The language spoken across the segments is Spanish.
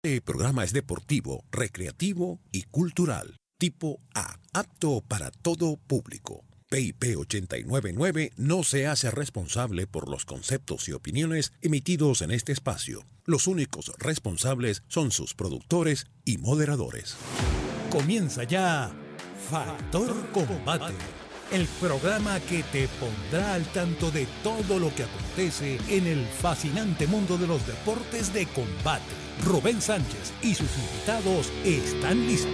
Este programa es deportivo, recreativo y cultural. Tipo A, apto para todo público. PIP 899 no se hace responsable por los conceptos y opiniones emitidos en este espacio. Los únicos responsables son sus productores y moderadores. Comienza ya Factor Combate, el programa que te pondrá al tanto de todo lo que acontece en el fascinante mundo de los deportes de combate. Rubén Sánchez y sus invitados están listos.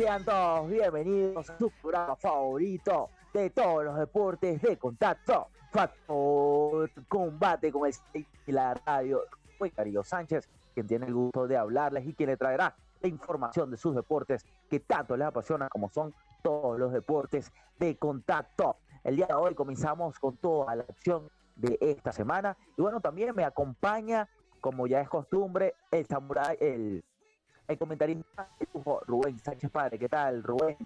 Sean todos bienvenidos a su programa favorito de todos los deportes de contacto. Factor Combate con el la radio. Soy Carillo Sánchez, quien tiene el gusto de hablarles y quien le traerá la información de sus deportes que tanto les apasiona como son todos los deportes de contacto. El día de hoy comenzamos con toda la acción de esta semana y bueno, también me acompaña, como ya es costumbre, el samurai, el el comentarista Rubén Sánchez Padre. ¿Qué tal, Rubén?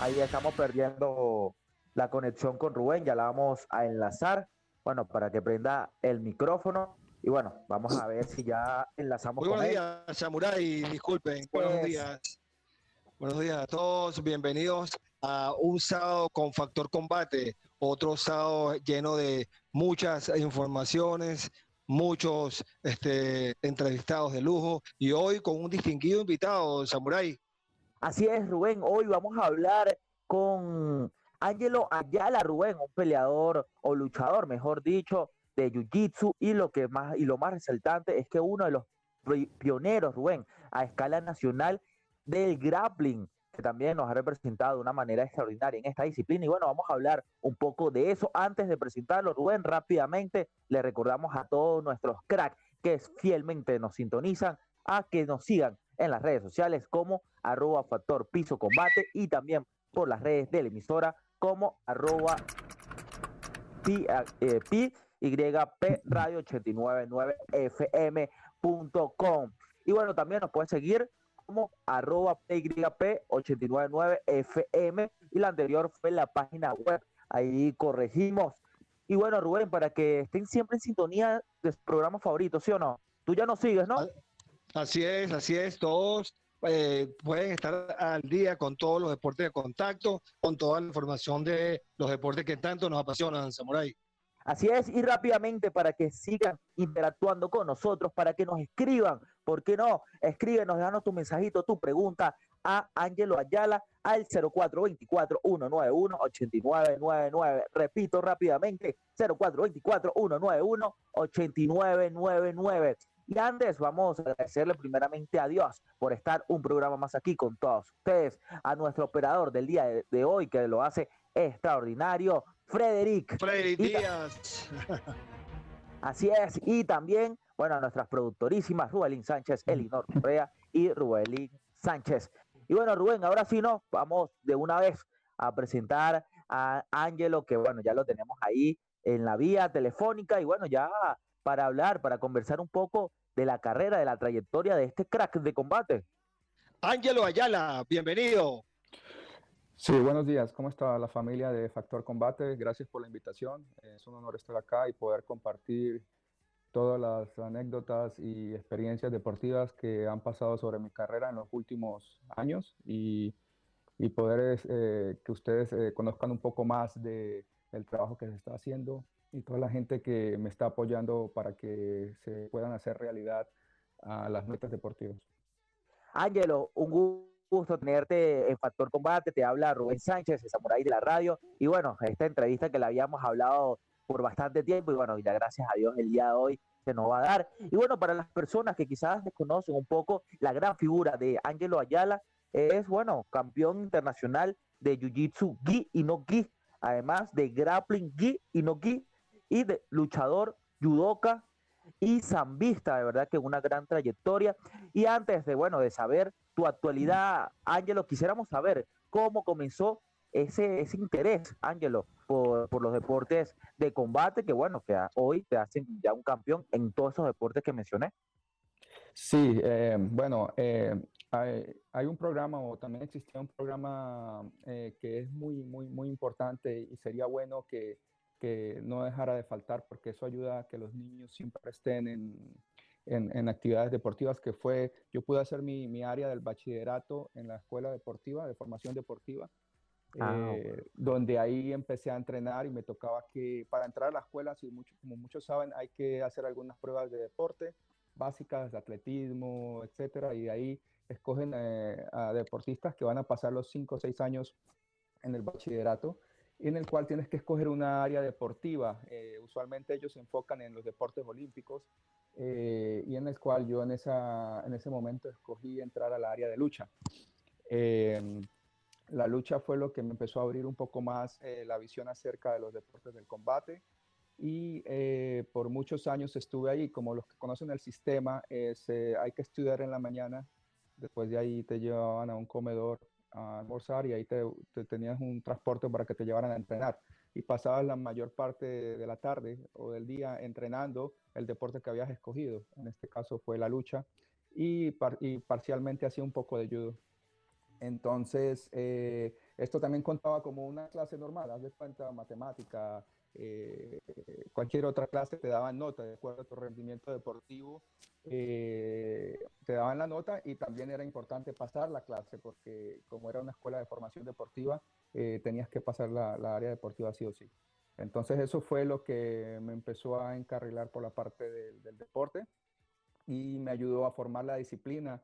Ahí estamos perdiendo la conexión con Rubén, ya la vamos a enlazar, bueno, para que prenda el micrófono. Y bueno, vamos a ver si ya enlazamos Muy buenos días, Samurai, disculpen, buenos pues días. Buenos días a todos, bienvenidos a un sábado con Factor Combate, otro sábado lleno de muchas informaciones, muchos este, entrevistados de lujo y hoy con un distinguido invitado, Samurai. Así es, Rubén, hoy vamos a hablar con Ángelo Ayala Rubén, un peleador o luchador, mejor dicho, de Jiu-Jitsu y lo que más y lo más resaltante es que uno de los pioneros, Rubén, a escala nacional del grappling que también nos ha representado de una manera extraordinaria en esta disciplina. Y bueno, vamos a hablar un poco de eso. Antes de presentarlo, Rubén, rápidamente le recordamos a todos nuestros cracks que fielmente nos sintonizan a que nos sigan en las redes sociales como arroba factor piso combate y también por las redes de la emisora como arroba pi, eh, YP Radio 899 FM.com. Y bueno, también nos pueden seguir como arroba PYP899FM y la anterior fue la página web. Ahí corregimos. Y bueno, Rubén, para que estén siempre en sintonía de su programa favorito, ¿sí o no? Tú ya nos sigues, ¿no? Así es, así es. Todos eh, pueden estar al día con todos los deportes de contacto, con toda la información de los deportes que tanto nos apasionan, Samurai. Así es, y rápidamente para que sigan interactuando con nosotros, para que nos escriban, ¿por qué no? Escríbenos, déjanos tu mensajito, tu pregunta a Ángelo Ayala al 0424-191-8999. Repito rápidamente, 0424-191-8999. Y antes vamos a agradecerle primeramente a Dios por estar un programa más aquí con todos ustedes, a nuestro operador del día de hoy que lo hace extraordinario, Frederic. Frederic Díaz. Así es, y también, bueno, a nuestras productorísimas, Rubelín Sánchez, Elinor Correa y Rubelín Sánchez. Y bueno, Rubén, ahora sí nos vamos de una vez a presentar a Ángelo, que bueno, ya lo tenemos ahí en la vía telefónica y bueno, ya para hablar, para conversar un poco de la carrera, de la trayectoria de este crack de combate. Ángelo Ayala, bienvenido. Sí, buenos días. ¿Cómo está la familia de Factor Combate? Gracias por la invitación. Es un honor estar acá y poder compartir todas las anécdotas y experiencias deportivas que han pasado sobre mi carrera en los últimos años y, poder eh, que ustedes eh, conozcan un poco más de, del trabajo que se está haciendo y toda la gente que me está apoyando para que se puedan hacer realidad a las metas deportivas. Ángelo, un gusto tenerte en Factor Combate. Te habla Rubén Sánchez, el Samurai de la radio. Y bueno, esta entrevista que le habíamos hablado por bastante tiempo y bueno, ya gracias a Dios el día de hoy se nos va a dar. Y bueno, para las personas que quizás desconocen un poco la gran figura de Ángelo Ayala, es bueno, campeón internacional de Jiu-Jitsu Gi y no Gi, además de grappling Gi y no Gi, y de luchador judoka y zambista, de verdad que una gran trayectoria. Y antes de, bueno, de saber tu actualidad, Ángelo, quisiéramos saber cómo comenzó ese, ese interés, Ángelo, por, por, los deportes de combate, que bueno, que hoy te hacen ya un campeón en todos esos deportes que mencioné. Sí, eh, bueno, eh, hay, hay, un programa o también existía un programa eh, que es muy, muy, muy importante y sería bueno que, que, no dejara de faltar porque eso ayuda a que los niños siempre estén en, en, en actividades deportivas, que fue, yo pude hacer mi, mi, área del bachillerato en la escuela deportiva, de formación deportiva, Ah, donde ahí empecé a entrenar y me tocaba que para entrar a la escuela, si mucho, como muchos saben, hay que hacer algunas pruebas de deporte básicas, de atletismo, etcétera, y de ahí escogen eh, a deportistas que van a pasar los 5 o 6 años en el bachillerato, en el cual tienes que escoger una área deportiva. Eh, usualmente ellos se enfocan en los deportes olímpicos eh, y en el cual yo en, esa, en ese momento escogí entrar al área de lucha. La lucha fue lo que me empezó a abrir un poco más la visión acerca de los deportes del combate y eh, por muchos años estuve ahí. Como los que conocen el sistema, hay que estudiar en la mañana, después de ahí te llevaban a un comedor a almorzar y ahí te, tenías un transporte para que te llevaran a entrenar. Y pasabas la mayor parte de, la tarde o del día entrenando el deporte que habías escogido. En este caso fue la lucha y, y parcialmente hacía un poco de judo. Entonces, eh, esto también contaba como una clase normal, haz de cuenta matemática, eh, cualquier otra clase te daban nota de acuerdo a tu rendimiento deportivo, eh, te daban la nota y también era importante pasar la clase porque como era una escuela de formación deportiva, tenías que pasar la, área deportiva sí o sí. Entonces eso fue lo que me empezó a encarrilar por la parte del deporte y me ayudó a formar la disciplina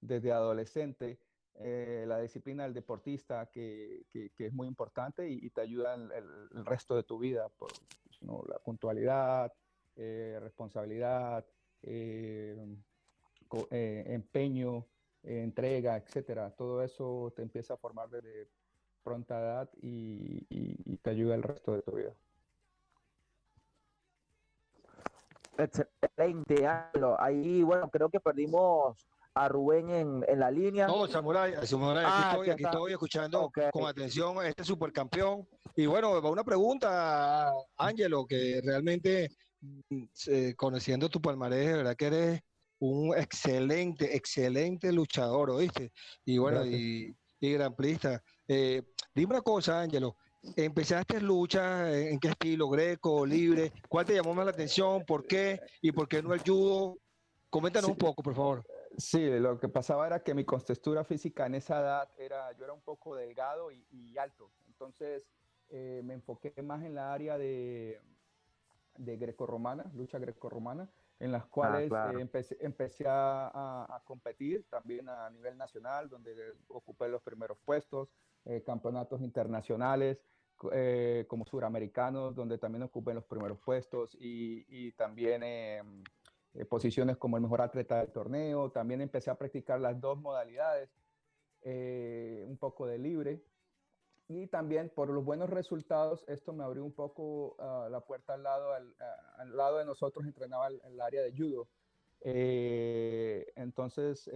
desde adolescente eh, la disciplina del deportista, que, que, es muy importante y, te ayuda en el, resto de tu vida, por la puntualidad, eh, responsabilidad, eh, empeño, entrega, etcétera. Todo eso te empieza a formar desde pronta edad y, y te ayuda el resto de tu vida. Excelente, Ahí, bueno, creo que perdimos a Rubén en, en la línea. No, Samurai, Samurai aquí, ah, estoy, aquí estoy escuchando con atención a este supercampeón. Y bueno, una pregunta, Ángelo, que realmente mm, conociendo tu palmarés, de verdad que eres un excelente, excelente luchador, ¿oíste? Y bueno, y, y, gran plista. Eh, dime una cosa, Ángelo, ¿empezaste lucha? ¿En qué estilo? ¿Greco, libre? ¿Cuál te llamó más la atención? ¿Por qué? ¿Y por qué no el judo? Coméntanos un poco, por favor. Sí, lo que pasaba era que mi contextura física en esa edad era, yo era un poco delgado y, alto, entonces eh, me enfoqué más en la área de, de grecorromana, lucha grecorromana, en las cuales ah, eh, empecé, a, competir también a nivel nacional, donde ocupé los primeros puestos, eh, campeonatos internacionales, como suramericanos, donde también ocupé los primeros puestos y, y también em, eh, posiciones como el mejor atleta del torneo. También empecé a practicar las dos modalidades, eh, un poco de libre. Y también por los buenos resultados, esto me abrió un poco ah, la puerta al lado, al, al, lado de nosotros, entrenaba el, el área de judo. Eh, entonces,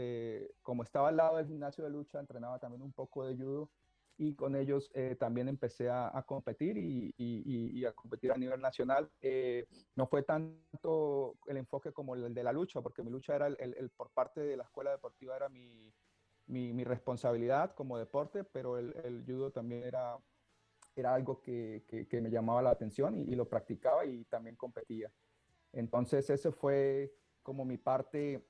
como estaba al lado del gimnasio de lucha, entrenaba también un poco de judo y con ellos eh, también empecé a, competir y, y, a competir a nivel nacional. Eh, no fue tanto el enfoque como el de la lucha, porque mi lucha era el, el, por parte de la escuela deportiva era mi, mi, mi responsabilidad como deporte, pero el, judo también era, era algo que, que, me llamaba la atención y, lo practicaba y también competía. Entonces ese fue como mi parte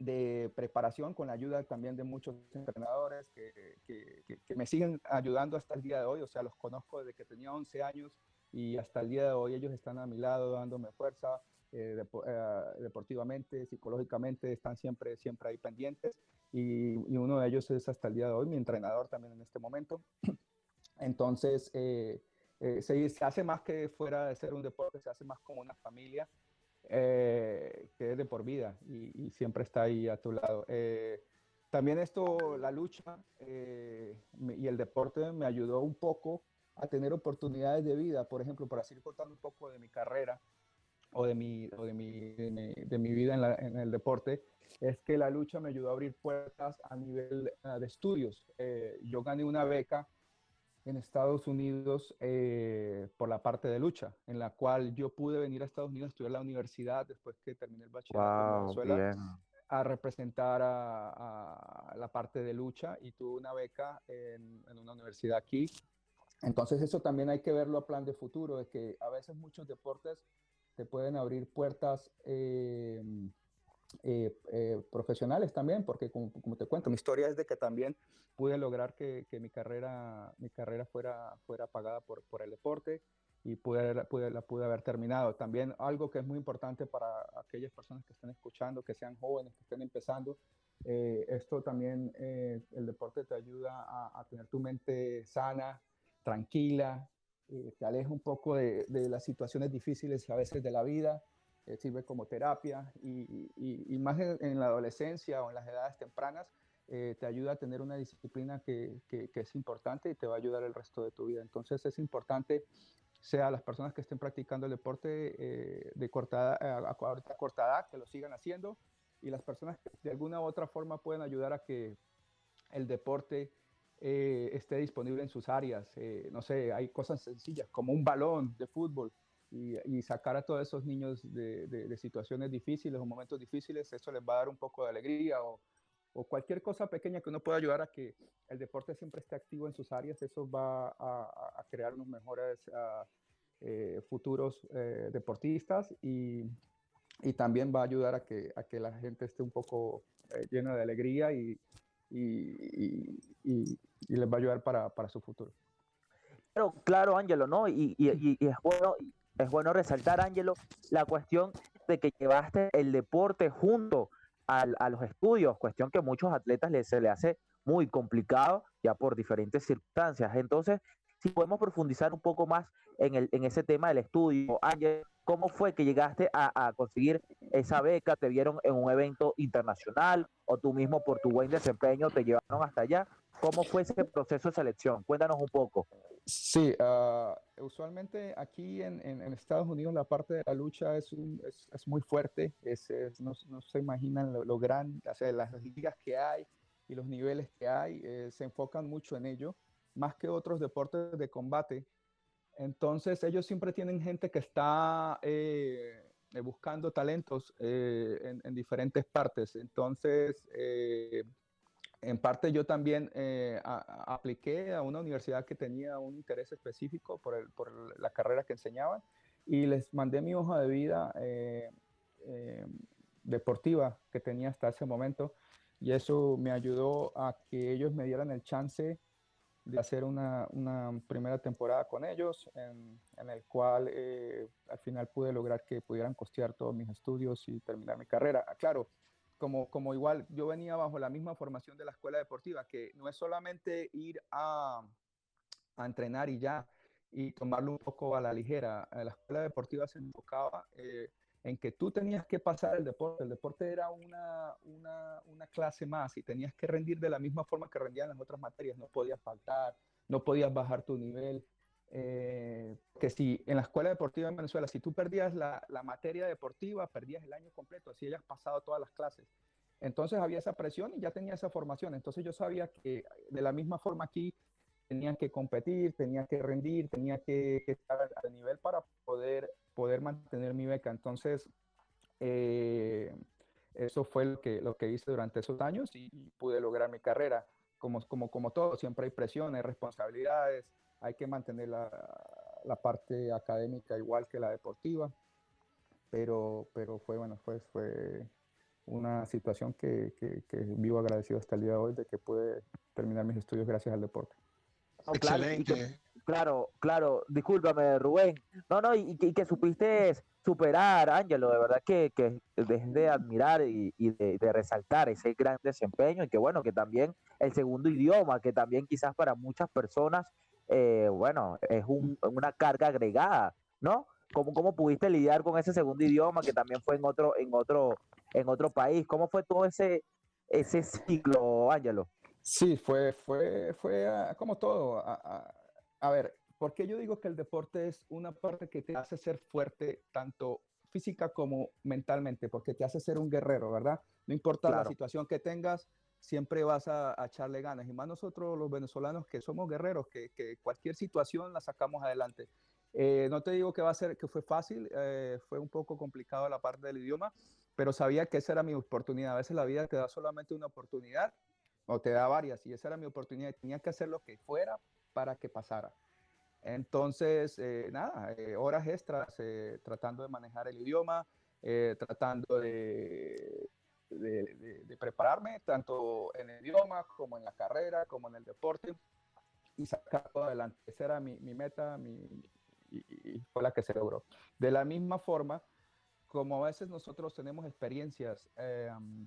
de preparación con la ayuda también de muchos entrenadores que, que, me siguen ayudando hasta el día de hoy. O sea, los conozco desde que tenía 11 años y hasta el día de hoy ellos están a mi lado dándome fuerza eh, eh, deportivamente, psicológicamente, están siempre, siempre ahí pendientes. Y, uno de ellos es hasta el día de hoy mi entrenador también en este momento. Entonces, eh, se, se hace más que fuera de ser un deporte, se hace más como una familia eh, que es de por vida y, siempre está ahí a tu lado. Eh, también esto, la lucha eh, y el deporte me ayudó un poco a tener oportunidades de vida, por ejemplo, para seguir contando un poco de mi carrera o de mi, o de mi, de mi, vida en, en, el deporte, es que la lucha me ayudó a abrir puertas a nivel de estudios. yo gané una beca en Estados Unidos eh, por la parte de lucha, en la cual yo pude venir a Estados Unidos a estudiar la universidad después que terminé el bachillerato en Venezuela, a representar a, la parte de lucha y tuve una beca en, en, una universidad aquí. Entonces eso también hay que verlo a plan de futuro, de que a veces muchos deportes te pueden abrir puertas eh, eh, eh, profesionales también, porque como, te cuento, mi historia es de que también pude lograr que, mi, carrera, mi carrera fuera, fuera pagada por, por el deporte y pude, la pude haber terminado. También algo que es muy importante para aquellas personas que estén escuchando, que sean jóvenes, que estén empezando, eh, esto también, el deporte te ayuda a, tener tu mente sana, tranquila, te aleja un poco de, de las situaciones difíciles a veces de la vida eh, sirve como terapia y, y, más en, la adolescencia o en las edades tempranas, eh, te ayuda a tener una disciplina que, que, es importante y te va a ayudar el resto de tu vida. Entonces es importante, sea las personas que estén practicando el deporte eh, de cortada, a, a, corta edad, que lo sigan haciendo, y las personas que de alguna u otra forma pueden ayudar a que el deporte esté disponible en sus áreas. no sé, hay cosas sencillas como un balón de fútbol y, sacar a todos esos niños de, situaciones difíciles o momentos difíciles, eso les va a dar un poco de alegría o, o, cualquier cosa pequeña que uno pueda ayudar a que el deporte siempre esté activo en sus áreas, eso va a, a crear unos mejores eh, futuros eh, deportistas y, y, también va a ayudar a que, a que la gente esté un poco eh, llena de alegría y, y, y, les va a ayudar para, para su futuro. Claro, claro, Ángelo, ¿no? Y, y, y, es bueno, es bueno resaltar, Ángelo, la cuestión de que llevaste el deporte junto a los estudios, cuestión que a muchos atletas se le hace muy complicado ya por diferentes circunstancias. Entonces, si podemos profundizar un poco más en, el, en ese tema del estudio, Ángel, ¿cómo fue que llegaste a, a, conseguir esa beca? ¿Te vieron en un evento internacional o tú mismo por tu buen desempeño te llevaron hasta allá? ¿Cómo fue ese proceso de selección? Cuéntanos un poco. Sí, uh, usualmente aquí en, Estados Unidos la parte de la lucha es, muy fuerte, no, se imaginan lo, lo sea, las ligas que hay y los niveles que hay, eh, se enfocan mucho en ello, más que otros deportes de combate. Entonces ellos siempre tienen gente que está eh, buscando talentos eh, en, en, diferentes partes. Entonces en parte yo también eh, apliqué a una universidad que tenía un interés específico por, la carrera que enseñaban y les mandé mi hoja de vida eh, eh, deportiva que tenía hasta ese momento y eso me ayudó a que ellos me dieran el chance de hacer una, una primera temporada con ellos en, en el cual al final pude lograr que pudieran costear todos mis estudios y terminar mi carrera. Claro, como, como igual yo venía bajo la misma formación de la escuela deportiva, que no es solamente ir a, a entrenar y ya, y tomarlo un poco a la ligera. La escuela deportiva se enfocaba eh, en que tú tenías que pasar el deporte. El deporte era una, una, una, clase más y tenías que rendir de la misma forma que rendían las otras materias. No podías faltar, no podías bajar tu nivel. Eh, que si en la escuela deportiva en Venezuela, si tú perdías la, la, materia deportiva, perdías el año completo, así hayas pasado todas las clases. Entonces había esa presión y ya tenía esa formación. Entonces yo sabía que de la misma forma aquí tenía que competir, tenía que rendir, tenía que, estar al nivel para poder, poder mantener mi beca. Entonces, eh, eso fue lo que, lo que hice durante esos años y, y pude lograr mi carrera. Como, como, como todo, siempre hay presiones, responsabilidades, hay que mantener la, la, parte académica igual que la deportiva, pero, pero fue, bueno, fue, fue una situación que, que, que, vivo agradecido hasta el día de hoy de que pude terminar mis estudios gracias al deporte. Excelente. Claro, claro, discúlpame, Rubén. No, no, y, y que supiste superar, Ángelo, de verdad que, que es de admirar y, y de, de, resaltar ese gran desempeño y que bueno, que también el segundo idioma, que también quizás para muchas personas eh, bueno, es un, una carga agregada, ¿no? ¿Cómo, ¿Cómo pudiste lidiar con ese segundo idioma que también fue en otro, en otro, en otro país? ¿Cómo fue todo ese, ese ciclo, Ángelo? Sí, fue, fue, fue uh, como todo. A, a, a, ver, ¿por qué yo digo que el deporte es una parte que te hace ser fuerte tanto física como mentalmente? Porque te hace ser un guerrero, ¿verdad? No importa claro. la situación que tengas, siempre vas a, echarle ganas. Y más nosotros los venezolanos que somos guerreros, que, cualquier situación la sacamos adelante. Eh, no te digo que va a ser que fue fácil, eh, fue un poco complicado la parte del idioma, pero sabía que esa era mi oportunidad. A veces la vida te da solamente una oportunidad o te da varias y esa era mi oportunidad. Tenía que hacer lo que fuera para que pasara. Entonces, eh, nada, horas extras tratando de manejar el idioma, tratando de, de, prepararme, tanto en el idioma como en la carrera, como en el deporte, y sacarlo adelante. Esa era mi, meta mi, y, fue la que se logró. De la misma forma, como a veces nosotros tenemos experiencias em,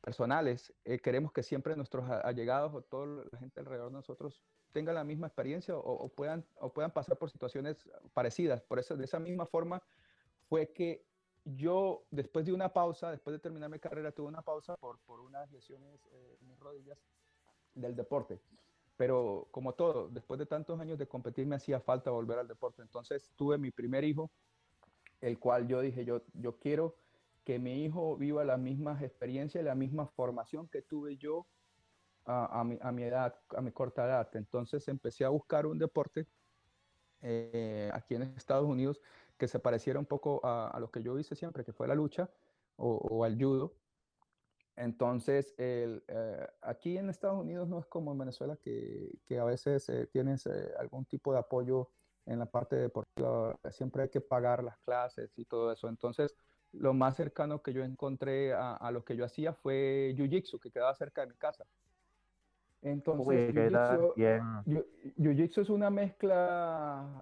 personales, eh, queremos que siempre nuestros allegados o toda la gente alrededor de nosotros tengan la misma experiencia o, puedan, o puedan pasar por situaciones parecidas. Por eso, de esa misma forma, fue que yo, después de una pausa, después de terminar mi carrera, tuve una pausa por, por unas lesiones eh, en mis rodillas del deporte. Pero como todo, después de tantos años de competir, me hacía falta volver al deporte. Entonces tuve mi primer hijo, el cual yo dije, yo, yo quiero que mi hijo viva las mismas experiencias, la misma formación que tuve yo a, a, mi, a mi, edad, a mi corta edad. Entonces empecé a buscar un deporte eh, aquí en Estados Unidos que se pareciera un poco a, lo que yo hice siempre, que fue la lucha o, al judo. Entonces, el, eh, aquí en Estados Unidos no es como en Venezuela que, que a veces eh, tienes eh, algún tipo de apoyo en la parte deportiva, siempre hay que pagar las clases y todo eso. Entonces, lo más cercano que yo encontré a, a lo que yo hacía fue Jiu-Jitsu, que quedaba cerca de mi casa. Entonces, Jiu-Jitsu es una mezcla,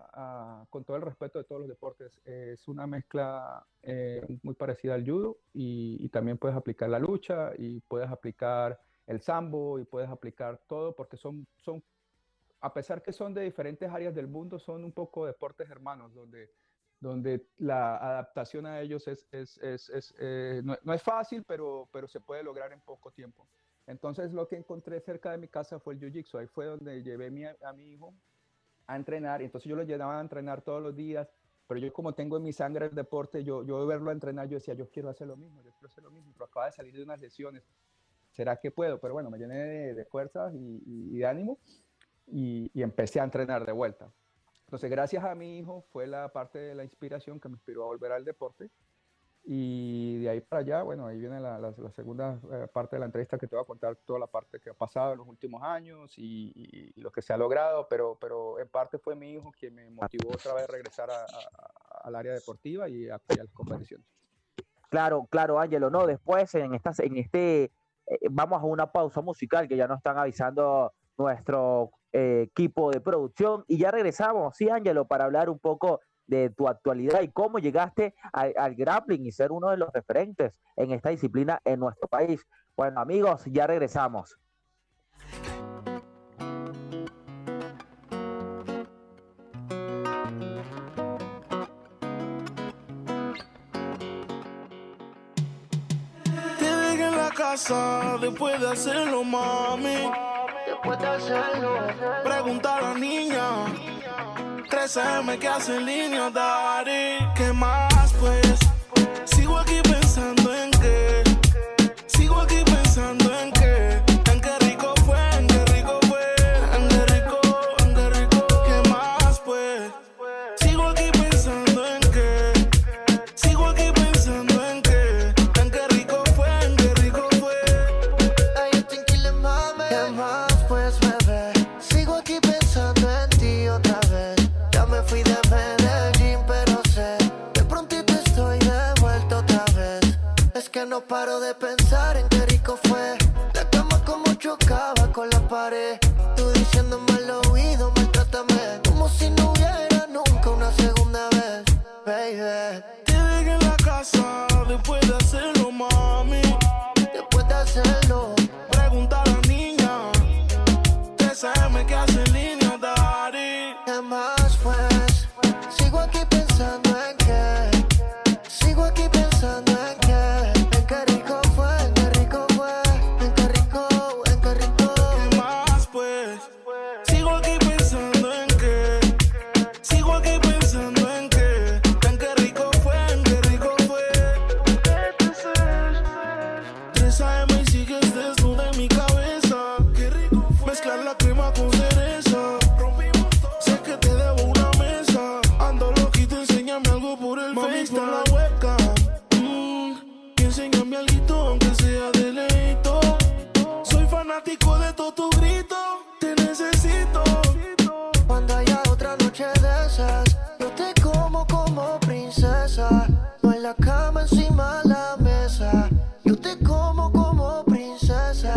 con todo el respeto de todos los deportes, es una mezcla eh, muy parecida al judo y, también puedes aplicar la lucha y puedes aplicar el sambo y puedes aplicar todo porque son, son, a pesar que son de diferentes áreas del mundo, son un poco deportes hermanos donde, donde la adaptación a ellos es, es, es, eh, no, es fácil, pero, pero se puede lograr en poco tiempo. Entonces lo que encontré cerca de mi casa fue el Jiu-Jitsu. Ahí fue donde llevé a mi hijo a entrenar. Y entonces yo lo llevaba a entrenar todos los días. Pero yo como tengo en mi sangre el deporte, yo, yo verlo entrenar, yo decía, yo quiero hacer lo mismo, yo quiero hacer lo mismo. Pero acaba de salir de unas lesiones. ¿Será que puedo? Pero bueno, me llené de, fuerzas y, de ánimo y, y empecé a entrenar de vuelta. Entonces, gracias a mi hijo fue la parte de la inspiración que me inspiró a volver al deporte y de ahí para allá, bueno, ahí viene la, la, segunda eh, parte de la entrevista que te voy a contar toda la parte que ha pasado en los últimos años y, lo que se ha logrado, pero, pero en parte fue mi hijo quien me motivó otra vez a regresar al área deportiva y a, a las competiciones. Claro, claro, Ángelo, no, después en, estas, en este, eh, vamos a una pausa musical que ya nos están avisando nuestro eh, equipo de producción y ya regresamos, sí, Ángelo, para hablar un poco de tu actualidad y cómo llegaste al, grappling y ser uno de los referentes en esta disciplina en nuestro país. Bueno, amigos, ya regresamos. Te en la casa después de hacerlo, mami. Después de hacerlo. Pregunta a la niña 13M que hace en línea, Dari. ¿Qué más, pues? Sigo aquí pensando enséñame algo aunque sea de leito. Soy fanático de todo tu grito. Te necesito. Cuando haya otra noche de esas, yo te como como princesa. No hay la cama encima de la mesa. Yo te como como princesa.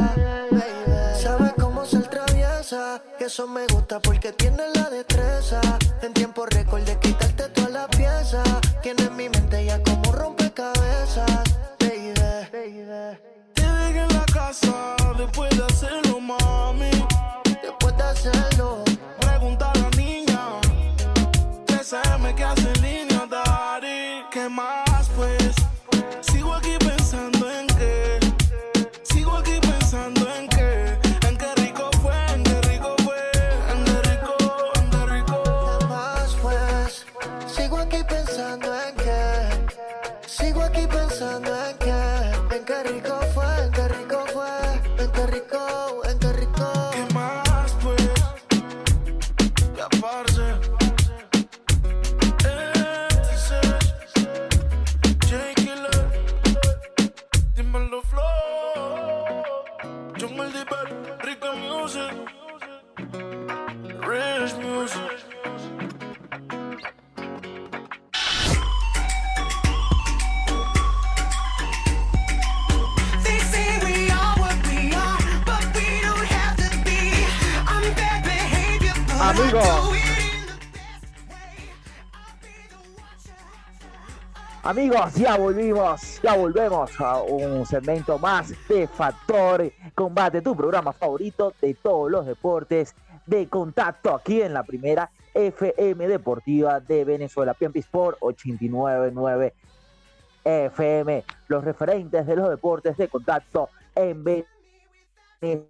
Baby. Sabes cómo ser traviesa. Y eso me gusta porque tienes la destreza. En tiempo récord de quitarte toda la pieza. Casa después de hacerlo, Amigos, ya volvimos, ya volvemos a un segmento más de Factor Combate, tu programa favorito de todos los deportes de contacto aquí en la primera FM Deportiva de Venezuela, PMP Sport 899 FM, los referentes de los deportes de contacto en Venezuela.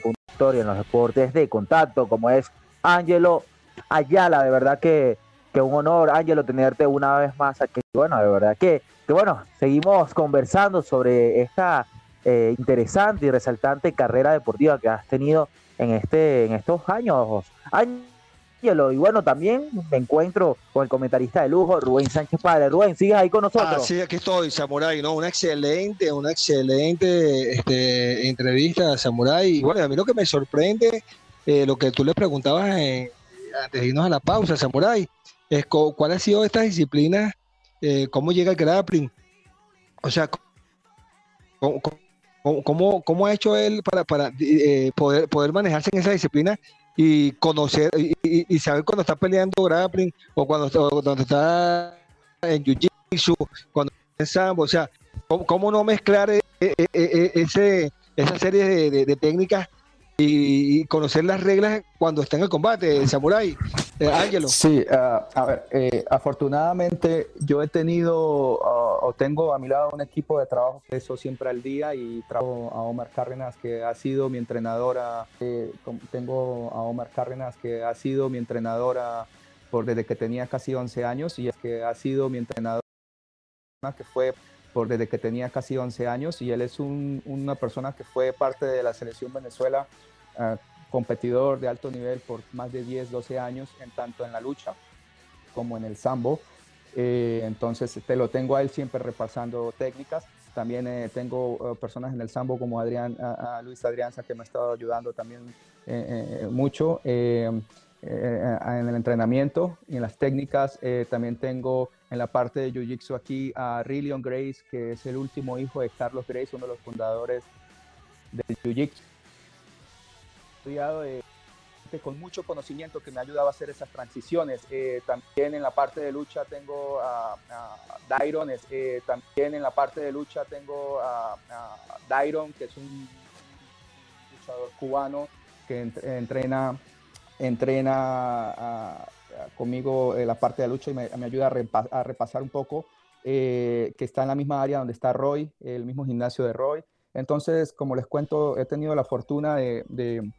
con historia en los deportes de contacto, como es Ángelo Ayala, de verdad que que un honor, Ángelo, tenerte una vez más aquí. Bueno, de verdad que, que bueno, seguimos conversando sobre esta eh, interesante y resaltante carrera deportiva que has tenido en este, en estos años, Ángelo. Y bueno, también me encuentro con el comentarista de lujo, Rubén Sánchez Padre. Rubén, ¿sigues ahí con nosotros? Ah, sí, aquí estoy, Samurai, ¿no? Una excelente, una excelente este, entrevista, Samurai. Y bueno, a mí lo que me sorprende, eh, lo que tú le preguntabas en- antes de irnos a la pausa, Samurai, es cuál ha sido esta disciplina, eh, cómo llega el grappling. O sea, cómo, cómo- ha hecho él para, para eh, poder, poder manejarse en esa disciplina y conocer y, saber cuando está peleando grappling o cuando, o está en jiu-jitsu, cuando está en sambo, o sea, cómo, cómo no mezclar eh, eh, ese, esa serie de técnicas y, y conocer las reglas cuando está en el combate, Samurai, eh, Ángelo. Sí, ah, a ver, eh, afortunadamente yo he tenido ah, o tengo a mi lado un equipo de trabajo que eso siempre al día y trabajo a Omar Cárdenas que ha sido mi entrenadora, eh, tengo a Omar Cárdenas que ha sido mi entrenadora por desde que tenía casi 11 años y es que ha sido mi entrenadora que fue por desde que tenía casi 11 años y él es un- una persona que fue parte de la selección Venezuela, ah, competidor de alto nivel por más de 10, 12 años, en tanto en la lucha como en el sambo. Eh, entonces te lo tengo a él siempre repasando técnicas. También eh, tengo eh, personas en el sambo como Adrián, a, a Luis Adrianza que me ha estado ayudando también eh, eh, mucho eh, eh, en el entrenamiento y en las técnicas. Eh, también tengo en la parte de Jiu-Jitsu aquí a Rillion Grace, que es el último hijo de Carlos Grace, uno de los fundadores del Jiu-Jitsu. Estudiado gente con mucho conocimiento que me ha ayudado a hacer esas transiciones. Eh, también en la parte de lucha tengo a, a Dairon, eh, también en la parte de lucha tengo a, Dairon, que es un luchador cubano que ent- entrena, entrena a- conmigo en la parte de lucha y me, ayuda a, repa- a repasar un poco, eh, que está en la misma área donde está Roy, el mismo gimnasio de Roy. Entonces, como les cuento, he tenido la fortuna de, de-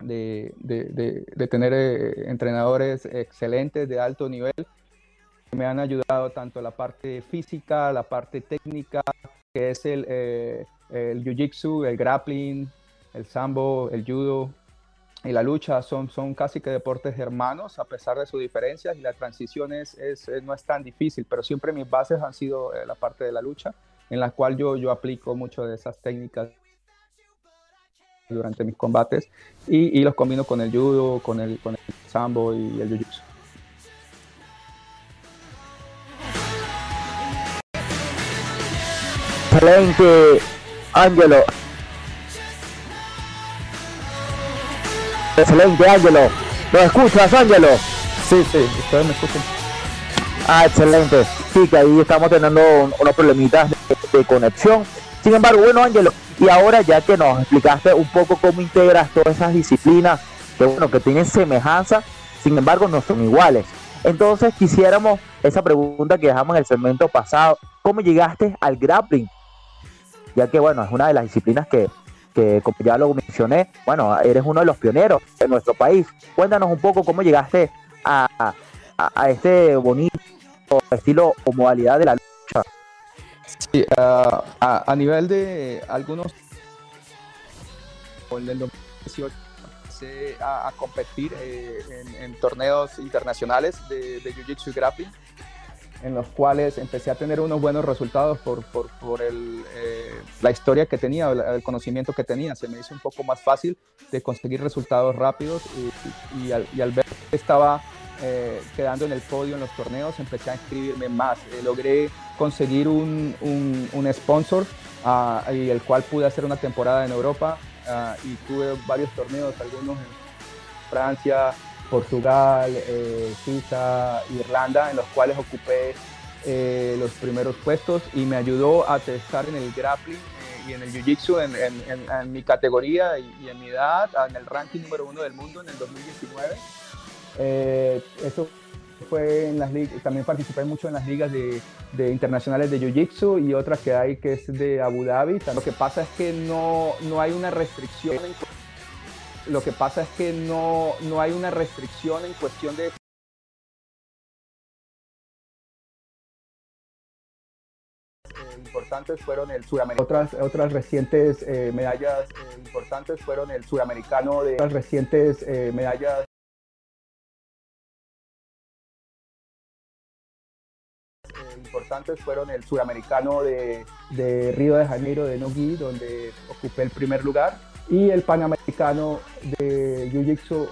de, tener eh, entrenadores excelentes de alto nivel que me han ayudado tanto la parte física, la parte técnica, que es el, eh, el jiu-jitsu, el grappling, el sambo, el judo, y la lucha son, son casi que deportes hermanos a pesar de sus diferencias y la transición es, es- eh, no es tan difícil, pero siempre mis bases han sido eh, la parte de la lucha en la cual yo, yo aplico mucho de esas técnicas durante mis combates y, y los combino con el judo, con el, con el sambo y el jiu-jitsu. Excelente, Ángelo. Excelente, Ángelo. ¿Lo escuchas, Ángelo? Sí, sí, ustedes me escuchan. Ah, excelente. Sí, que ahí estamos teniendo un- unos problemitas de, de conexión. Sin embargo, bueno, Ángelo, y ahora ya que nos explicaste un poco cómo integras todas esas disciplinas, que bueno, que tienen semejanza, sin embargo no son iguales. Entonces quisiéramos esa pregunta que dejamos en el segmento pasado, ¿cómo llegaste al grappling? Ya que bueno, es una de las disciplinas que, que como ya lo mencioné, bueno, eres uno de los pioneros en nuestro país. Cuéntanos un poco cómo llegaste a, a, a este bonito estilo o modalidad de la lucha. Sí, ah, a, a nivel de algunos en el 2018 empecé a, a competir eh, en, en torneos internacionales de, de Jiu-Jitsu Grappling, en los cuales empecé a tener unos buenos resultados por, por, por el, eh, la historia que tenía, el, conocimiento que tenía. Se me hizo un poco más fácil de conseguir resultados rápidos y, y al, y al ver que estaba eh, quedando en el podio en los torneos, empecé a inscribirme más. Eh, logré conseguir un, un, un sponsor ah, y el cual pude hacer una temporada en Europa ah, y tuve varios torneos, algunos en Francia, Portugal, eh, Suiza, Irlanda, en los cuales ocupé eh, los primeros puestos y me ayudó a estar en el grappling eh, y en el jiu-jitsu en, en- en- en mi categoría y, y en mi edad, en el ranking número uno del mundo en el 2019. Eh, eso fue en las ligas, también participé mucho en las ligas de, de internacionales de Jiu-Jitsu y otra que hay que es de Abu Dhabi. Lo que pasa es que no, no hay una restricción en lo que pasa es que no, no hay una restricción en cuestión de eh, importantes fueron el suramericano. Otras, otras recientes eh, medallas eh, importantes fueron el suramericano de otras recientes eh, medallas eh, importantes fueron el suramericano de, de Río de Janeiro de Nogi, donde ocupé el primer lugar, y el panamericano de Jiu-Jitsu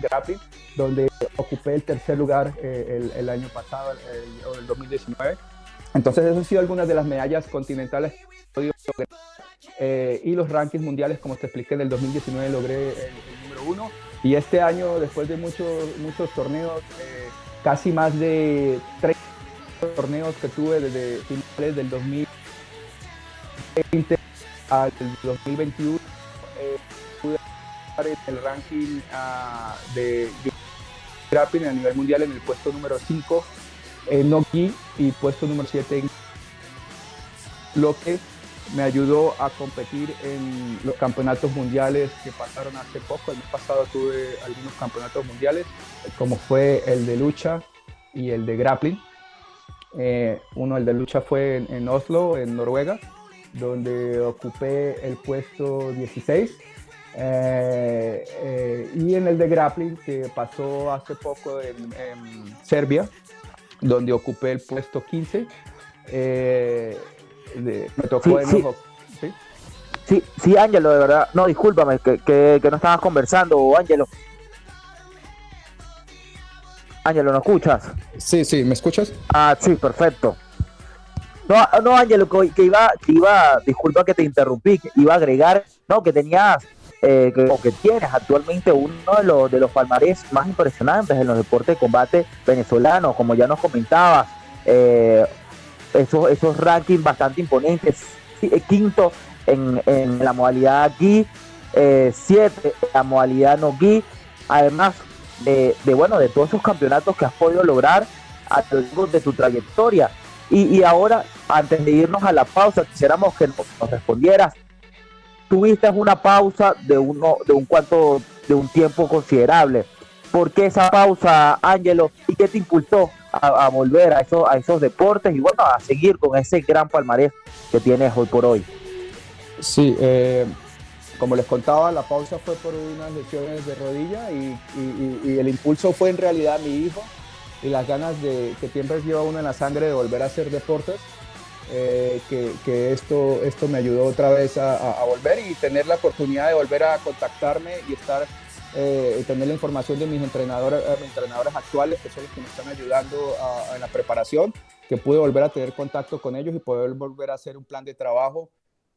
Grappling, donde ocupé el tercer lugar eh, el, año pasado, el, o el 2019. Entonces, esas han sido algunas de las medallas continentales que. Eh, y los rankings mundiales, como te expliqué, en el 2019 logré el, número uno. Y este año, después de muchos, muchos torneos, eh, casi más de 30 torneos que tuve desde finales del 2020 al 2021, eh, pude estar en el ranking ah, de grappling a nivel mundial en el puesto número 5 en Nogi y puesto número 7 en lo que me ayudó a competir en los campeonatos mundiales que pasaron hace poco. El mes pasado tuve algunos campeonatos mundiales, como fue el de lucha y el de grappling. Eh, uno, el de lucha fue en, en Oslo, en Noruega, donde ocupé el puesto 16. Eh, eh, y en el de grappling, que pasó hace poco en, en Serbia, donde ocupé el puesto 15. Eh, de- me tocó Sí, en sí. los- ¿sí? Sí, sí, Ángelo, de verdad. No, discúlpame, que, que, que no estabas conversando, Ángelo. Ángelo, ¿no escuchas? Sí, sí, ¿me escuchas? Ah, sí, perfecto. No, no, Ángelo, que, que iba, que iba, disculpa que te interrumpí, que iba a agregar, no, que tenías, eh, que, tienes actualmente uno de los, de los palmarés más impresionantes en los deportes de combate venezolanos, como ya nos comentabas, eh, esos, esos rankings bastante imponentes, eh, quinto en, en la modalidad aquí, eh, siete en la modalidad no gi, además de, de, bueno, de todos esos campeonatos que has podido lograr a lo largo de tu trayectoria. Y, y ahora, antes de irnos a la pausa, quisiéramos que nos, nos respondieras. Tuviste una pausa de uno, de un cuanto, de un tiempo considerable. ¿Por qué esa pausa, Ángelo? ¿Y qué te impulsó a, a volver a esos, a esos deportes y bueno, a seguir con ese gran palmarés que tienes hoy por hoy? Sí, eh, como les contaba, la pausa fue por unas lesiones de rodilla y, y- y- y el impulso fue en realidad mi hijo y las ganas de que siempre lleva uno en la sangre de volver a hacer deportes, eh, que, que esto, esto me ayudó otra vez a, a- a volver y tener la oportunidad de volver a contactarme y estar, eh, tener la información de mis entrenadores, eh, mis entrenadores actuales, que son los que me están ayudando a- en la preparación, que pude volver a tener contacto con ellos y poder volver a hacer un plan de trabajo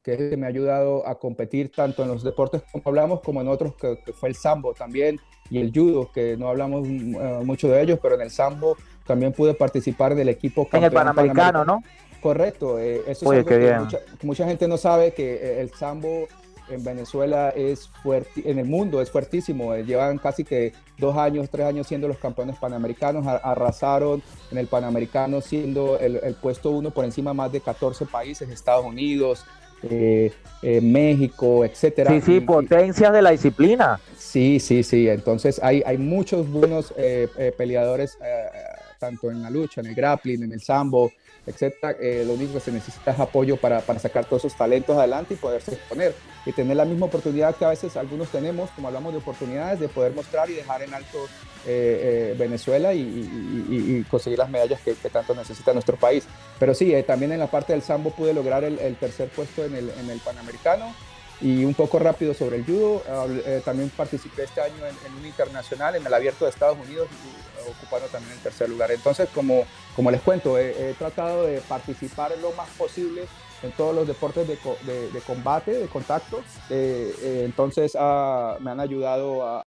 que me ha ayudado a competir tanto en los deportes como hablamos como en otros, que, que fue el sambo también y el judo, que no hablamos eh, mucho de ellos, pero en el sambo también pude participar del equipo En el campeón Panamericano, ¿no? Correcto, eh, eso Oye, es algo que mucha, mucha gente no sabe que eh, el sambo en Venezuela es fuerte, en el mundo es fuertísimo. eh, llevan casi que dos años, tres años siendo los campeones panamericanos, arrasaron en el panamericano siendo el, el puesto uno por encima de más de 14 países, Estados Unidos, eh, eh, México, etcétera. Sí, sí, potencias de la disciplina. Sí, sí, sí. Entonces hay, hay muchos buenos eh, eh, peleadores, tanto en la lucha, en el grappling, en el sambo, etcétera. Eh, lo único que se necesita es apoyo para, para sacar todos esos talentos adelante y poderse exponer. Y tener la misma oportunidad que a veces algunos tenemos, como hablamos de oportunidades, de poder mostrar y dejar en alto eh, eh, Venezuela y, conseguir las medallas que, tanto necesita nuestro país. Pero sí, también en la parte del sambo pude lograr el, tercer puesto en el, en el Panamericano. Y un poco rápido sobre el judo, también participé este año en, un internacional, en el abierto de Estados Unidos, ocupando también el tercer lugar. Entonces, como, como les cuento, he, tratado de participar lo más posible en todos los deportes de- de combate, de contacto. Eh, eh, entonces, ah, me han ayudado a,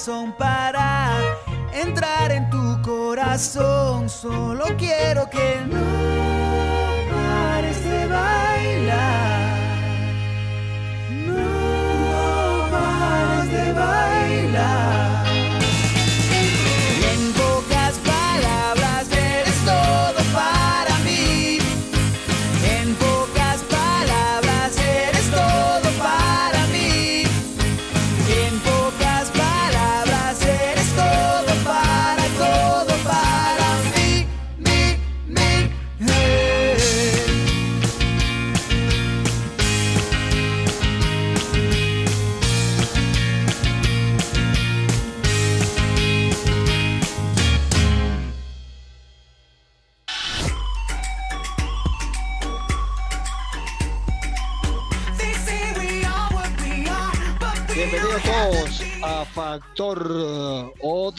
razón para entrar en tu corazón, solo quiero que no pares de bailar. No pares de bailar.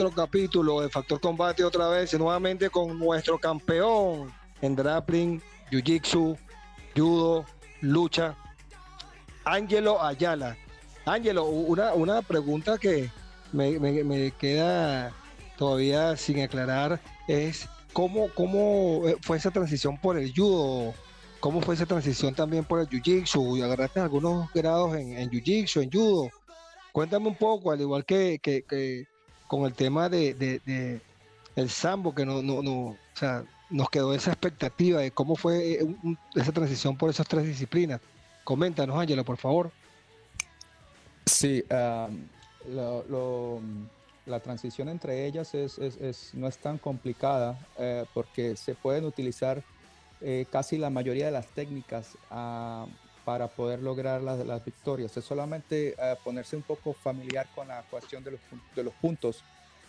Otro capítulo de Factor Combate otra vez, nuevamente con nuestro campeón en grappling, jiu-jitsu, judo, lucha, Ángelo Ayala. Ángelo, una, una pregunta que me, me- queda todavía sin aclarar es cómo, cómo eh, fue esa transición por el judo, cómo fue esa transición también por el jiu-jitsu, agarraste algunos grados en, en jiu-jitsu, en judo. Cuéntame un poco, al igual que- que con el tema de, el sambo, que no, no, no, o sea, nos quedó esa expectativa de cómo fue eh, esa transición por esas tres disciplinas. Coméntanos, Ángelo, por favor. Sí, am, lo- la transición entre ellas es, no es tan complicada eh, porque se pueden utilizar eh, casi la mayoría de las técnicas ah, para poder lograr las, victorias. Es solamente eh, ponerse un poco familiar con la cuestión de los, pun- de los puntos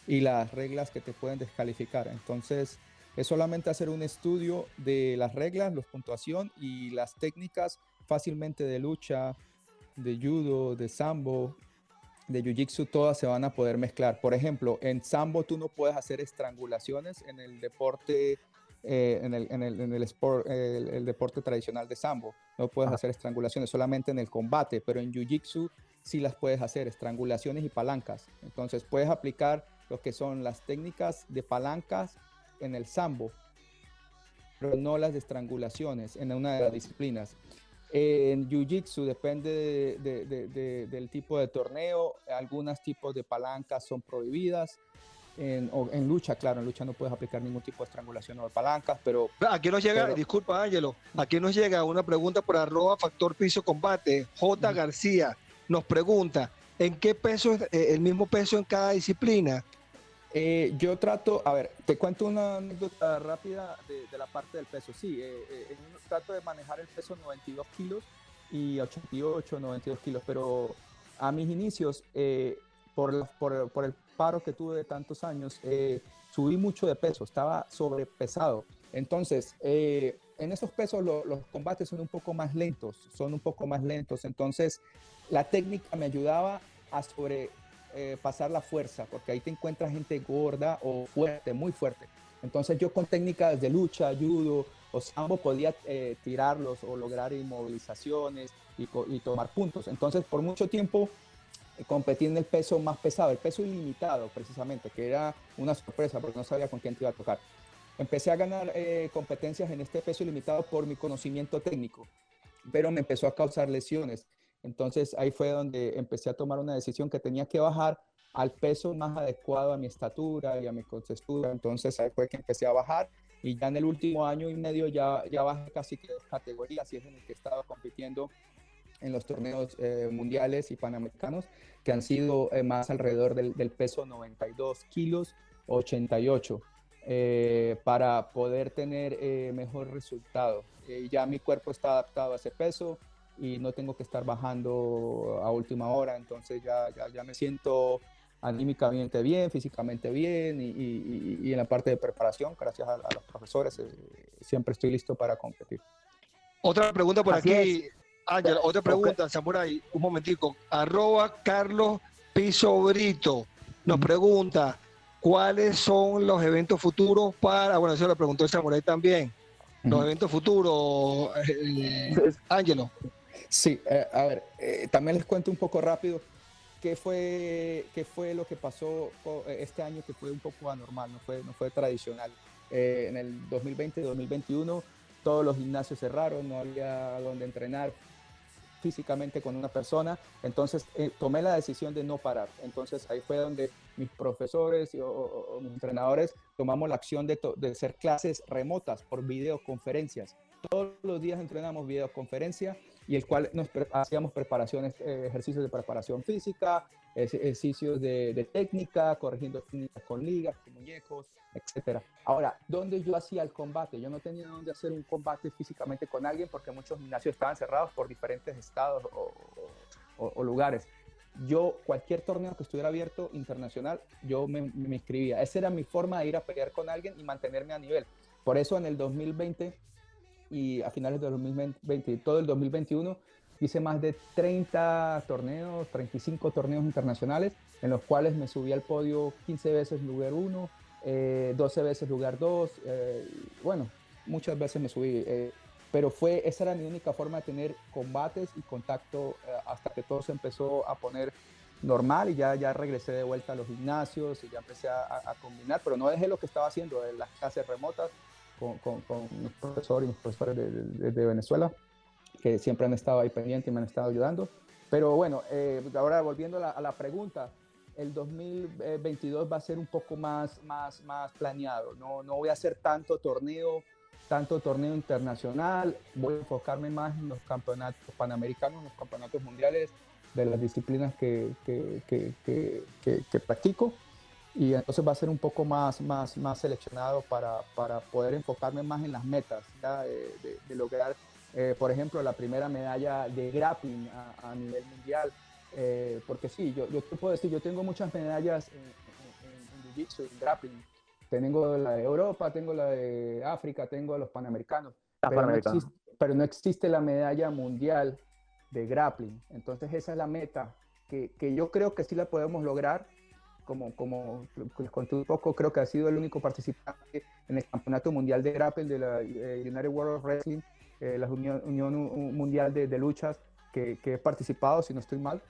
y las reglas que te pueden descalificar. Entonces, es solamente hacer un estudio de las reglas, la puntuación y las técnicas fácilmente de lucha, de judo, de sambo, de jiu-jitsu, todas se van a poder mezclar. Por ejemplo, en sambo tú no puedes hacer estrangulaciones en el deporte, eh, en, el, en, el, en el sport, el, el deporte tradicional de sambo. No puedes hacer estrangulaciones solamente en el combate, pero en jiu-jitsu sí las puedes hacer, estrangulaciones y palancas. Entonces puedes aplicar lo que son las técnicas de palancas en el sambo, pero no las de estrangulaciones en una de las disciplinas. En Jiu-Jitsu depende de- de- de- de- del tipo de torneo, algunos tipos de palancas son prohibidas. En, o en lucha, claro, en lucha no puedes aplicar ningún tipo de estrangulación o de palancas, pero Aquí nos llega, Pero- disculpa Ángelo, aquí nos llega una pregunta por arroba factor piso combate. J. García nos pregunta, ¿en qué peso, es eh, el mismo peso en cada disciplina? Eh, yo trato, a ver, te cuento una anécdota rápida de, de la parte del peso. Sí, eh, trato de manejar el peso 92 kilos y 88, 92 kilos, pero a mis inicios, eh, por, la- por, por el paro que tuve de tantos años, eh, subí mucho de peso, estaba sobrepesado. Entonces, eh, en esos pesos lo- los combates son un poco más lentos, son un poco más lentos. Entonces, la técnica me ayudaba a sobre eh, la fuerza, porque ahí te encuentras gente gorda o fuerte, muy fuerte. Entonces yo con técnicas de lucha, judo o sambo podía eh, tirarlos o lograr inmovilizaciones y, y tomar puntos. Entonces por mucho tiempo competí en el peso más pesado, el peso ilimitado precisamente, que era una sorpresa porque no sabía con quién te iba a tocar. Empecé a ganar eh, competencias en este peso ilimitado por mi conocimiento técnico, pero me empezó a causar lesiones. Entonces ahí fue donde empecé a tomar una decisión que tenía que bajar al peso más adecuado a mi estatura y a mi contextura. Entonces ahí fue que empecé a bajar y ya en el último año y medio ya, ya bajé casi que dos categorías y es en el que he estado compitiendo en los torneos eh, mundiales y panamericanos que han sido eh, más alrededor del, del peso 92 kilos 88 eh, para poder tener eh, mejor resultado. Eh, ya mi cuerpo está adaptado a ese peso y no tengo que estar bajando a última hora, entonces ya, ya, ya me siento anímicamente bien, físicamente bien y, y- y en la parte de preparación, gracias a, a los profesores, eh, siempre estoy listo para competir. Otra pregunta por Así aquí, Ángelo, otra pregunta, Samurai, un momentico. Arroba Carlos Piso Brito nos pregunta, ¿cuáles son los eventos futuros para, bueno, eso lo preguntó el Samurai también, los eventos futuros, eh, Ángelo. Sí, eh, a ver, eh, también les cuento un poco rápido qué fue, qué fue lo que pasó este año que fue un poco anormal, no fue, no fue tradicional. En el 2020-2021 todos los gimnasios cerraron, no había donde entrenar físicamente con una persona, entonces eh, tomé la decisión de no parar. Entonces ahí fue donde mis profesores y, o, o- mis entrenadores tomamos la acción de, de hacer clases remotas por videoconferencias. Todos los días entrenamos videoconferencia y el cual nos pre- hacíamos preparaciones, eh, ejercicios de preparación física, ej- ejercicios de, de técnica, corrigiendo técnicas con ligas, con muñecos, etcétera. Ahora, ¿dónde yo hacía el combate? Yo no tenía dónde hacer un combate físicamente con alguien porque muchos gimnasios estaban cerrados por diferentes estados o, o- o lugares. Yo, cualquier torneo que estuviera abierto internacional, yo me, me inscribía. Esa era mi forma de ir a pelear con alguien y mantenerme a nivel. Por eso en el 2020 y a finales del 2020 y todo el 2021 hice más de 30 torneos, 35 torneos internacionales, en los cuales me subí al podio 15 veces lugar 1, 12 veces lugar 2, bueno, muchas veces me subí pero fue, esa era mi única forma de tener combates y contacto eh, hasta que todo se empezó a poner normal y ya, ya regresé de vuelta a los gimnasios y ya empecé a, combinar, pero no dejé lo que estaba haciendo en las clases remotas con, con, con mis profesores y mis profesores de, de, Venezuela, que siempre han estado ahí pendientes y me han estado ayudando. Pero bueno, eh, ahora volviendo a la, a la, pregunta, el 2022 va a ser un poco más, más, más planeado, no, no voy a hacer tanto torneo tanto torneo internacional, voy a enfocarme más en los campeonatos panamericanos, los campeonatos mundiales de las disciplinas que, que, que, que, practico y entonces va a ser un poco más, más, más seleccionado para, para poder enfocarme más en las metas, de, lograr, eh, por ejemplo, la primera medalla de grappling a, nivel mundial, eh, porque sí, yo, yo te puedo decir, yo tengo muchas medallas en, en, en Jiu-Jitsu, en grappling, tengo la de Europa, tengo la de África, tengo los Panamericanos. pero, No existe, pero, No existe, la medalla mundial de grappling. Entonces esa es la meta que, que yo creo que sí la podemos lograr. Como, como les conté un poco, creo que ha sido el único participante en el Campeonato Mundial de Grappling de la eh, United World of Wrestling, eh, la Unión, Mundial de, de Luchas, que, que, he participado, si no estoy mal.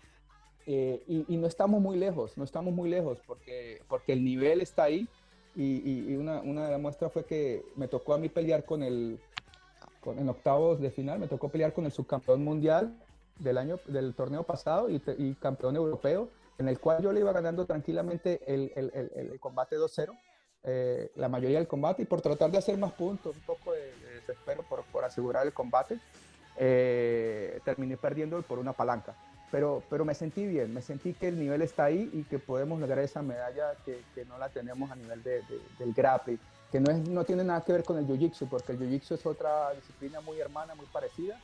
Eh, y, y, no estamos muy lejos, no estamos muy lejos porque, porque el nivel está ahí y, una, una, de las muestras fue que me tocó a mí pelear con el, con, en octavos de final, me tocó pelear con el subcampeón mundial del año, del torneo pasado y, y campeón europeo, en el cual yo le iba ganando tranquilamente el, el, el, combate 2-0, eh, la mayoría del combate, y por tratar de hacer más puntos, un poco de, desespero por, por, asegurar el combate, eh, terminé perdiendo por una palanca. Pero, pero me sentí bien, me sentí que el nivel está ahí y que podemos lograr esa medalla que, que no la tenemos a nivel de, del grappling, que no, es, no tiene nada que ver con el jiu-jitsu, porque el jiu-jitsu es otra disciplina muy hermana, muy parecida,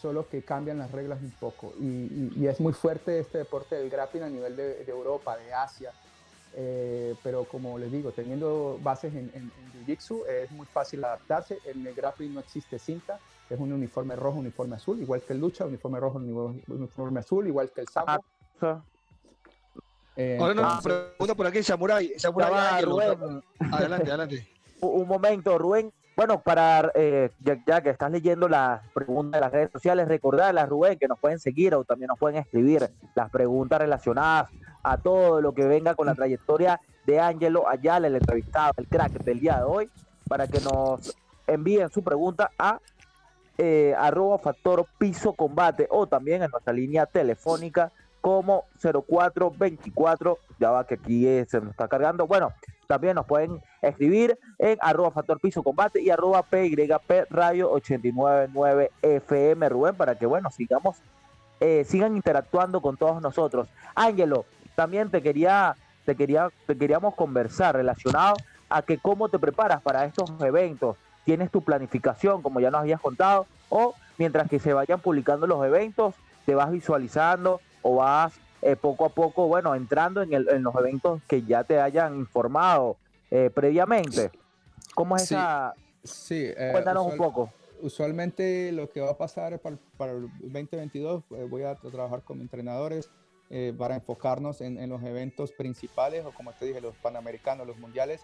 solo que cambian las reglas un poco. Y, y, es muy fuerte este deporte del grappling a nivel de, Europa, de Asia, eh, pero como les digo, teniendo bases en, en, en jiu-jitsu es muy fácil adaptarse, en el grappling no existe cinta, es un uniforme rojo, uniforme azul, igual que el lucha, uniforme rojo, uniforme azul, igual que el sambo. Ah, eh, Ahora nos pregunta por aquí, Samurai. Samurai adelante, adelante. Un momento, Rubén. Bueno, para eh, ya, que estás leyendo las preguntas de las redes sociales, recordarles, Rubén, que nos pueden seguir o también nos pueden escribir las preguntas relacionadas a todo lo que venga con la trayectoria de Ángelo Ayala, el entrevistado, el crack del día de hoy, para que nos envíen su pregunta a eh, factor piso combate o también en nuestra línea telefónica como 0424, ya va que aquí se nos está cargando. Bueno, también nos pueden escribir en arroba factor piso combate y arroba PYP radio 899 FM Rubén para que bueno, sigamos, eh, sigan interactuando con todos nosotros. Ángelo, también te quería, te quería, te queríamos conversar relacionado a que cómo te preparas para estos eventos. Tienes tu planificación, como ya nos habías contado, o mientras que se vayan publicando los eventos, te vas visualizando o vas eh, poco a poco, bueno, entrando en, el, en, los eventos que ya te hayan informado eh, previamente. ¿Cómo es esa? Sí, eh, cuéntanos un poco. Usualmente lo que va a pasar para, para el 2022, voy a trabajar con entrenadores para enfocarnos en, en los eventos principales, o como te dije, los panamericanos, los mundiales,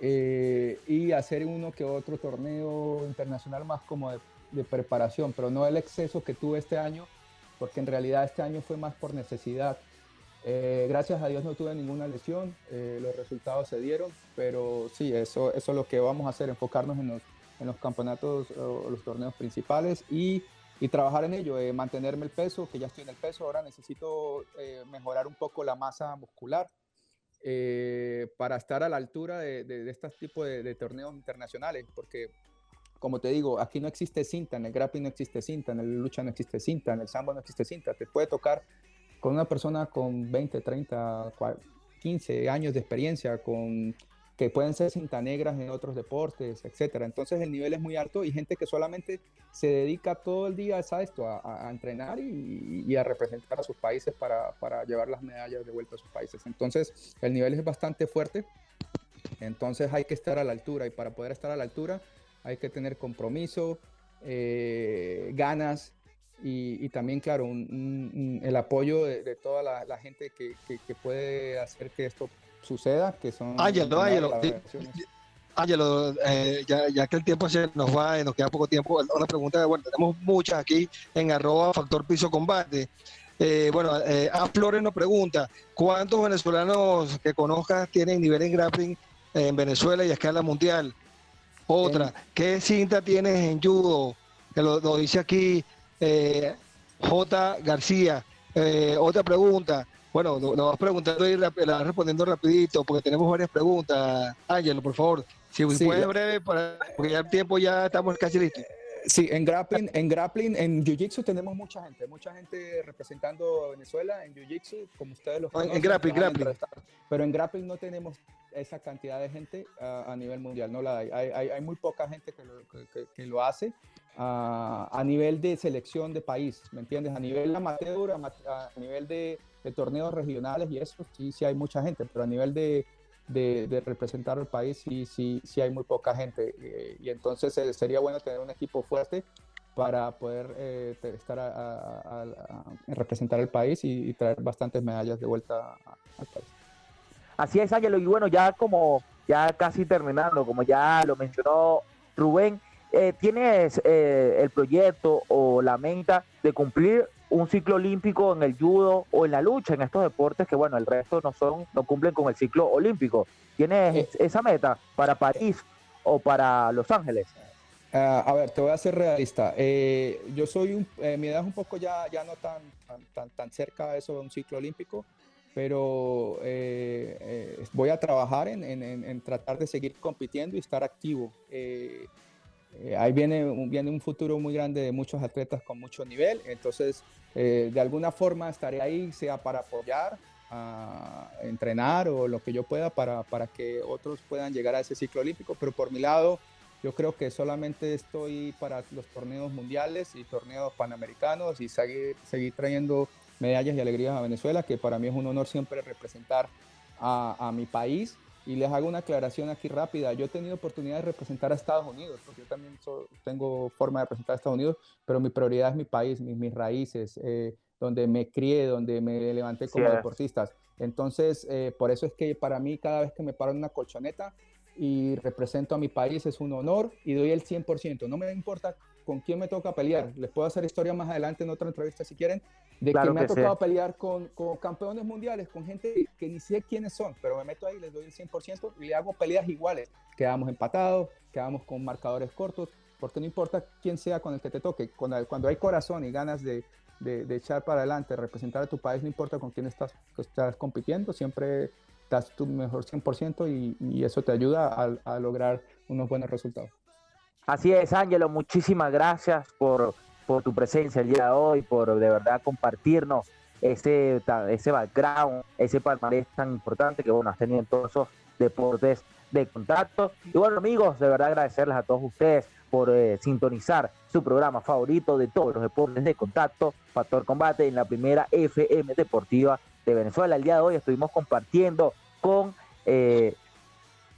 y hacer uno que otro torneo internacional más como de, preparación, pero no el exceso que tuve este año, porque en realidad este año fue más por necesidad. Eh, gracias a Dios no tuve ninguna lesión, eh, los resultados se dieron, pero sí, eso, eso es lo que vamos a hacer, enfocarnos en los, en los campeonatos o los torneos principales y, y trabajar en ello, mantenerme el peso, que ya estoy en el peso, ahora necesito mejorar un poco la masa muscular eh, para estar a la altura de, de, este tipo de, torneos internacionales, porque como te digo, aquí no existe cinta, en el grappling no existe cinta, en el lucha no existe cinta, en el sambo no existe cinta, te puede tocar con una persona con 20, 30, 15 años de experiencia, con que pueden ser cinta negras en otros deportes, etcétera. Entonces el nivel es muy alto y gente que solamente se dedica todo el día a esto, a, entrenar y, a representar a sus países para, para, llevar las medallas de vuelta a sus países. Entonces el nivel es bastante fuerte, entonces hay que estar a la altura y para poder estar a la altura hay que tener compromiso, eh, ganas y, también, claro, el apoyo de, toda la, gente que, puede hacer que esto suceda, que son... Ángelo, Ángelo, Ángelo, eh, ya, que el tiempo se nos va y nos queda poco tiempo, una pregunta, bueno, tenemos muchas aquí en arroba factor piso combate. Eh, bueno, eh, A Flores nos pregunta, ¿cuántos venezolanos que conozcas tienen nivel en grappling en Venezuela y a escala mundial? Otra, ¿qué cinta tienes en judo? Que lo, dice aquí eh, J. García. Eh, otra pregunta. Bueno, nos vas preguntando y la, vas respondiendo rapidito porque tenemos varias preguntas. Ángelo, por favor, si puede breve, porque ya el tiempo ya estamos casi listos. Sí, en grappling, en grappling, en jiu-jitsu tenemos mucha gente, mucha gente representando a Venezuela en jiu-jitsu, como ustedes lo conocen. En grappling, grappling. Pero en grappling no tenemos esa cantidad de gente a nivel mundial, no la hay. Hay, muy poca gente que lo, hace a nivel de selección de país, ¿me entiendes? A nivel amateur, a, nivel de, torneos regionales y eso, sí, sí hay mucha gente, pero a nivel de, representar al país sí, sí, sí hay muy poca gente. Eh, y entonces eh, sería bueno tener un equipo fuerte para poder eh, estar a, representar al país y, traer bastantes medallas de vuelta al país. Así es, Ángelo. Y bueno, ya como ya casi terminando, como ya lo mencionó Rubén, ¿tienes el proyecto o la meta de cumplir un ciclo olímpico en el judo o en la lucha, en estos deportes que, bueno, el resto no son, no cumplen con el ciclo olímpico. ¿Tienes eh. esa meta para París o para Los Ángeles? Ah, a ver, te voy a ser realista. Eh, yo soy, un, eh, mi edad es un poco ya, ya no tan, tan, tan cerca de eso de un ciclo olímpico, pero voy a trabajar en, en, en, tratar de seguir compitiendo y estar activo. Eh, ahí viene un, viene un futuro muy grande de muchos atletas con mucho nivel, entonces eh, de alguna forma estaré ahí, sea para apoyar, a entrenar o lo que yo pueda para, para que otros puedan llegar a ese ciclo olímpico, pero por mi lado yo creo que solamente estoy para los torneos mundiales y torneos panamericanos y seguir, seguir trayendo medallas y alegrías a Venezuela, que para mí es un honor siempre representar a, a mi país y les hago una aclaración aquí rápida. Yo he tenido oportunidad de representar a Estados Unidos, porque yo también tengo forma de representar a Estados Unidos, pero mi prioridad es mi país, mis, mis raíces, eh, donde me crié, donde me levanté como deportista. Entonces, eh, por eso es que para mí cada vez que me paro en una colchoneta y represento a mi país es un honor y doy el 100%. No me importa con quién me toca pelear. Les puedo hacer historia más adelante en otra entrevista si quieren, de que me ha tocado pelear con, campeones mundiales, con gente que ni sé quiénes son, pero me meto ahí, les doy el 100% y le hago peleas iguales. Quedamos empatados, quedamos con marcadores cortos, porque no importa quién sea con el que te toque. Cuando, cuando hay corazón y ganas de, echar para adelante, representar a tu país, no importa con quién estás, estás compitiendo, siempre das tu mejor 100% y, y eso te ayuda a lograr unos buenos resultados. Así es, Ángelo, muchísimas gracias por, por tu presencia el día de hoy, por de verdad compartirnos ese, ese background, ese palmarés tan importante que bueno, has tenido en todos esos deportes de contacto. Y bueno, amigos, de verdad agradecerles a todos ustedes por eh, sintonizar su programa favorito de todos los deportes de contacto, Factor Combate, en la primera FM Deportiva de Venezuela. El día de hoy estuvimos compartiendo con eh,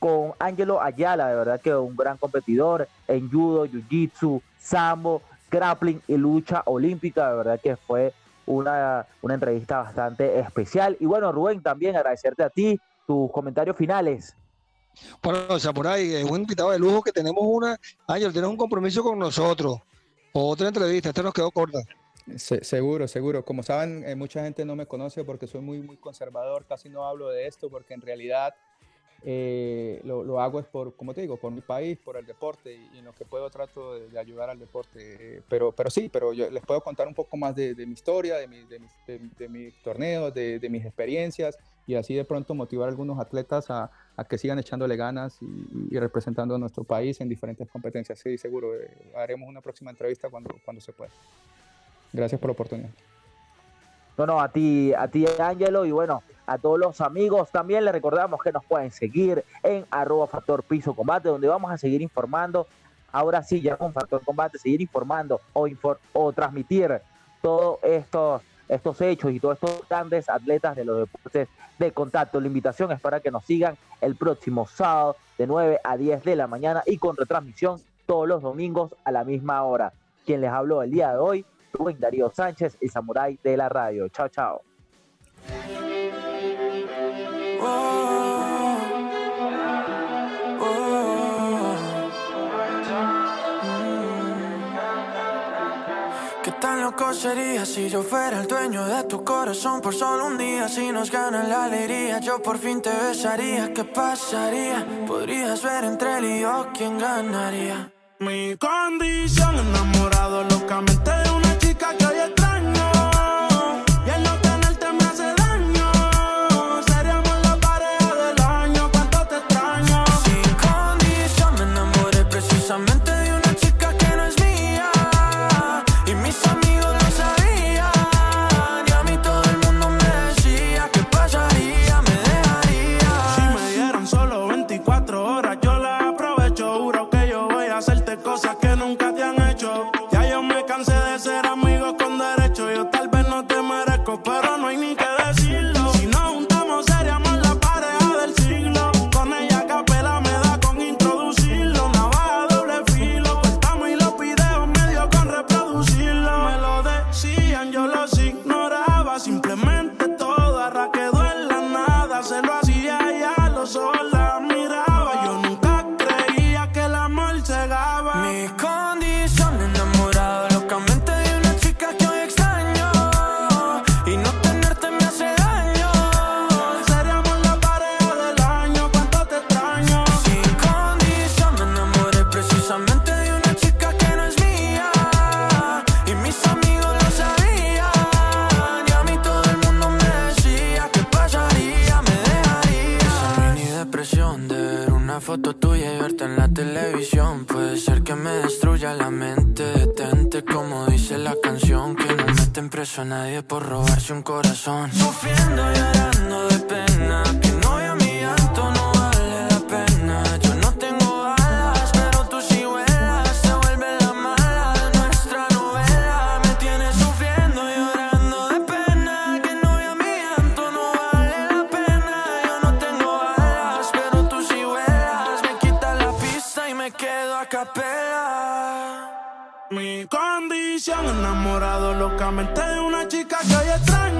con Angelo Ayala, de verdad que un gran competidor en judo, jiu-jitsu, sambo, grappling y lucha olímpica, de verdad que fue una, una entrevista bastante especial. Y bueno, Rubén, también agradecerte a ti tus comentarios finales. Bueno, Samurai, es un invitado de lujo que tenemos una. Ángel, tienes un compromiso con nosotros. Otra entrevista, esta nos quedó corta. seguro, seguro. Como saben, eh, mucha gente no me conoce porque soy muy, muy conservador, casi no hablo de esto porque en realidad eh, lo, lo, hago es por, como te digo, por mi país, por el deporte y, en lo que puedo trato de, ayudar al deporte. pero, pero sí, pero yo les puedo contar un poco más de, mi historia, de, de, mis torneos, de, mis experiencias y así de pronto motivar a algunos atletas a, a que sigan echándole ganas y, representando a nuestro país en diferentes competencias. Sí, seguro, eh, haremos una próxima entrevista cuando, cuando se pueda. Gracias por la oportunidad. No, no, a ti, a ti, Ángelo, y bueno, a todos los amigos. También les recordamos que nos pueden seguir en arroba factor piso combate, donde vamos a seguir informando. Ahora sí, ya con factor combate, seguir informando o, infor o transmitir todos estos estos hechos y todos estos grandes atletas de los deportes de contacto. La invitación es para que nos sigan el próximo sábado de 9 a 10 de la mañana y con retransmisión todos los domingos a la misma hora. Quien les habló el día de hoy, Rubén Darío Sánchez, el samurái de la radio. Chao, chao. Oh, oh. sería si yo fuera el dueño de tu corazón por solo un día? Si nos gana la alegría, yo por fin te besaría. ¿Qué pasaría? Podrías ver entre él y yo quién ganaría. Mi condición, enamorado locamente Sufriendo y llorando de pena, que novia mía tonto no vale la pena. Yo no tengo alas, pero tú si vuelas. Se vuelve la mala de nuestra novela. Me tiene sufriendo y llorando de pena, que no novia mi tonto no vale la pena. Yo no tengo alas, pero tú si vuelas. Me quitas la pista y me quedo a capella. Mi condición enamorado locamente de una chica que es extraña.